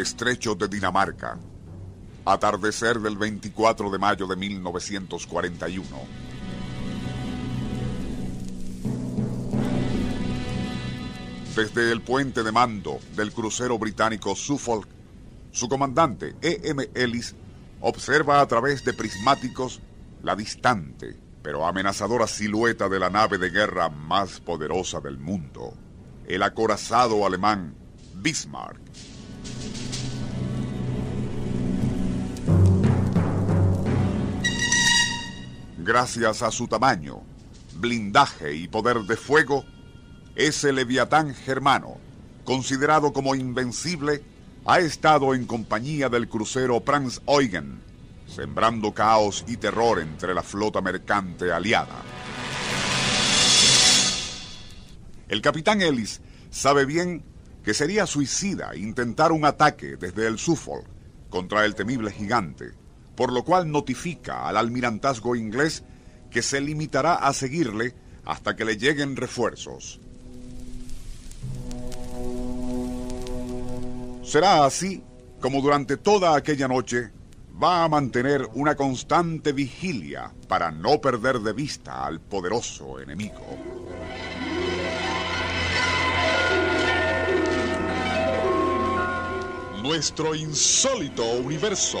Estrecho de Dinamarca. Atardecer del 24 de mayo de 1941. Desde el puente de mando del crucero británico Suffolk, su comandante E.M. Ellis observa a través de prismáticos la distante pero amenazadora silueta de la nave de guerra más poderosa del mundo, el acorazado alemán Bismarck. Gracias a su tamaño, blindaje y poder de fuego, ese leviatán germano, considerado como invencible, ha estado en compañía del crucero Franz Eugen, sembrando caos y terror entre la flota mercante aliada. El capitán Ellis sabe bien que sería suicida intentar un ataque desde el Suffolk contra el temible gigante, por lo cual notifica al almirantazgo inglés que se limitará a seguirle hasta que le lleguen refuerzos. Será así como durante toda aquella noche va a mantener una constante vigilia para no perder de vista al poderoso enemigo. Nuestro insólito universo.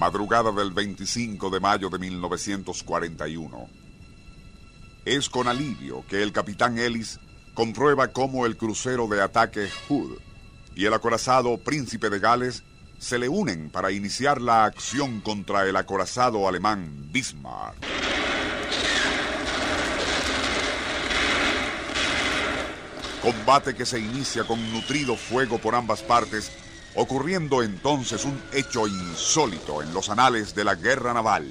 Madrugada del 25 de mayo de 1941. Es con alivio que el capitán Ellis comprueba cómo el crucero de ataque Hood y el acorazado Príncipe de Gales se le unen para iniciar la acción contra el acorazado alemán Bismarck. Combate que se inicia con nutrido fuego por ambas partes ocurriendo entonces un hecho insólito en los anales de la guerra naval.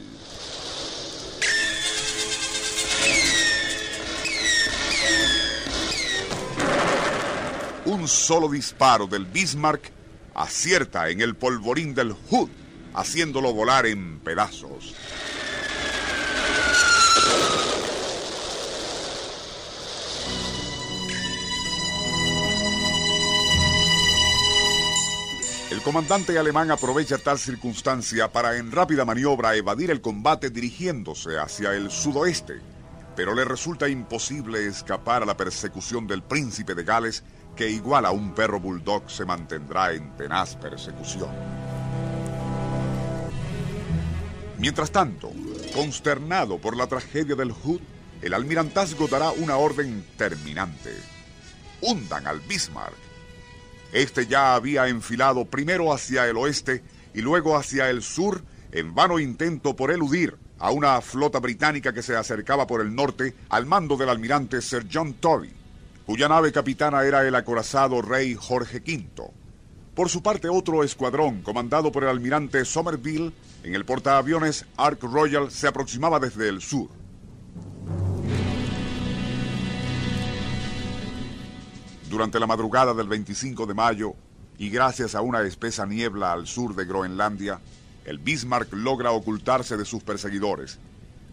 Un solo disparo del Bismarck acierta en el polvorín del Hood, haciéndolo volar en pedazos. El comandante alemán aprovecha tal circunstancia para en rápida maniobra evadir el combate dirigiéndose hacia el sudoeste, pero le resulta imposible escapar a la persecución del príncipe de Gales, que igual a un perro bulldog se mantendrá en tenaz persecución. Mientras tanto, consternado por la tragedia del Hood, el almirantazgo dará una orden terminante. Hundan al Bismarck este ya había enfilado primero hacia el oeste y luego hacia el sur en vano intento por eludir a una flota británica que se acercaba por el norte al mando del almirante Sir John Tory, cuya nave capitana era el acorazado rey Jorge V. Por su parte, otro escuadrón, comandado por el almirante Somerville, en el portaaviones Ark Royal, se aproximaba desde el sur. Durante la madrugada del 25 de mayo, y gracias a una espesa niebla al sur de Groenlandia, el Bismarck logra ocultarse de sus perseguidores.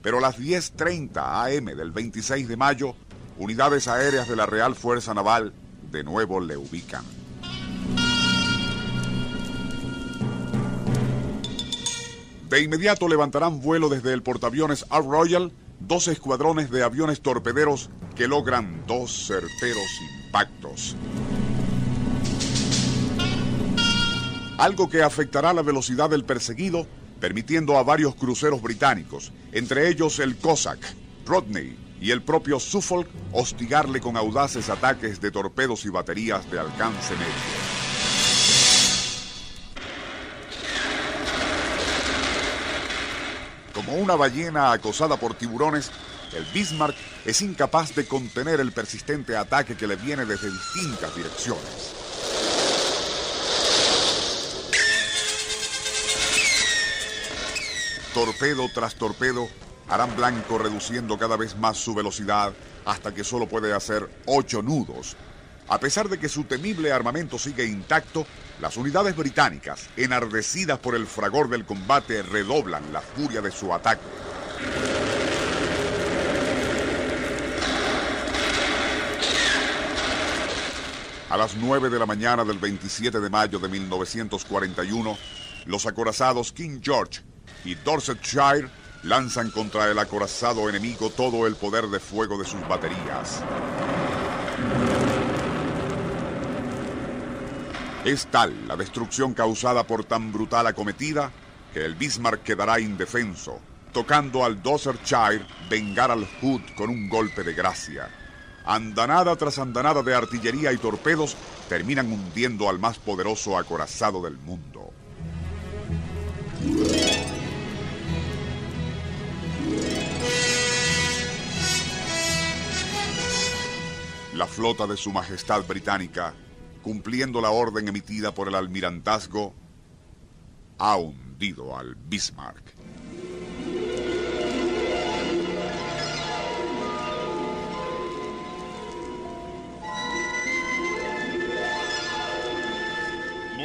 Pero a las 10.30 am del 26 de mayo, unidades aéreas de la Real Fuerza Naval de nuevo le ubican. De inmediato levantarán vuelo desde el portaaviones Ark Royal dos escuadrones de aviones torpederos que logran dos certeros Algo que afectará la velocidad del perseguido, permitiendo a varios cruceros británicos, entre ellos el Cossack, Rodney y el propio Suffolk, hostigarle con audaces ataques de torpedos y baterías de alcance medio. Como una ballena acosada por tiburones, el Bismarck es incapaz de contener el persistente ataque que le viene desde distintas direcciones. Torpedo tras torpedo harán blanco reduciendo cada vez más su velocidad hasta que solo puede hacer ocho nudos. A pesar de que su temible armamento sigue intacto, las unidades británicas, enardecidas por el fragor del combate, redoblan la furia de su ataque. A las 9 de la mañana del 27 de mayo de 1941, los acorazados King George y Dorsetshire lanzan contra el acorazado enemigo todo el poder de fuego de sus baterías. Es tal la destrucción causada por tan brutal acometida que el Bismarck quedará indefenso, tocando al Dorsetshire vengar al Hood con un golpe de gracia. Andanada tras andanada de artillería y torpedos terminan hundiendo al más poderoso acorazado del mundo. La flota de Su Majestad Británica, cumpliendo la orden emitida por el almirantazgo, ha hundido al Bismarck.